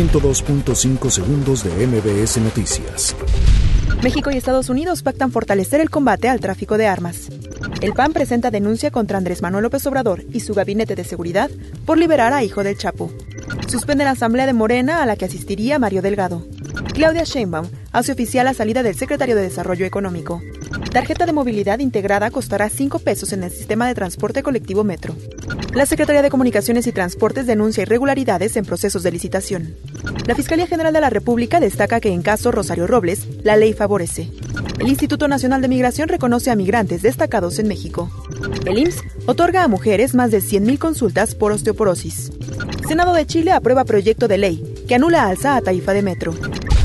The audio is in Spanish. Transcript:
102.5 segundos de MBS Noticias. México y Estados Unidos pactan fortalecer el combate al tráfico de armas. El PAN presenta denuncia contra Andrés Manuel López Obrador y su gabinete de seguridad por liberar a hijo del Chapo. Suspende la asamblea de Morena a la que asistiría Mario Delgado. Claudia Sheinbaum hace oficial la salida del secretario de Desarrollo Económico. Tarjeta de movilidad integrada costará 5 pesos en el sistema de transporte colectivo Metro. La Secretaría de Comunicaciones y Transportes denuncia irregularidades en procesos de licitación. La Fiscalía General de la República destaca que en caso Rosario Robles, la ley favorece. El Instituto Nacional de Migración reconoce a migrantes destacados en México. El IMSS otorga a mujeres más de 100.000 consultas por osteoporosis. Senado de Chile aprueba proyecto de ley que anula alza a tarifa de metro.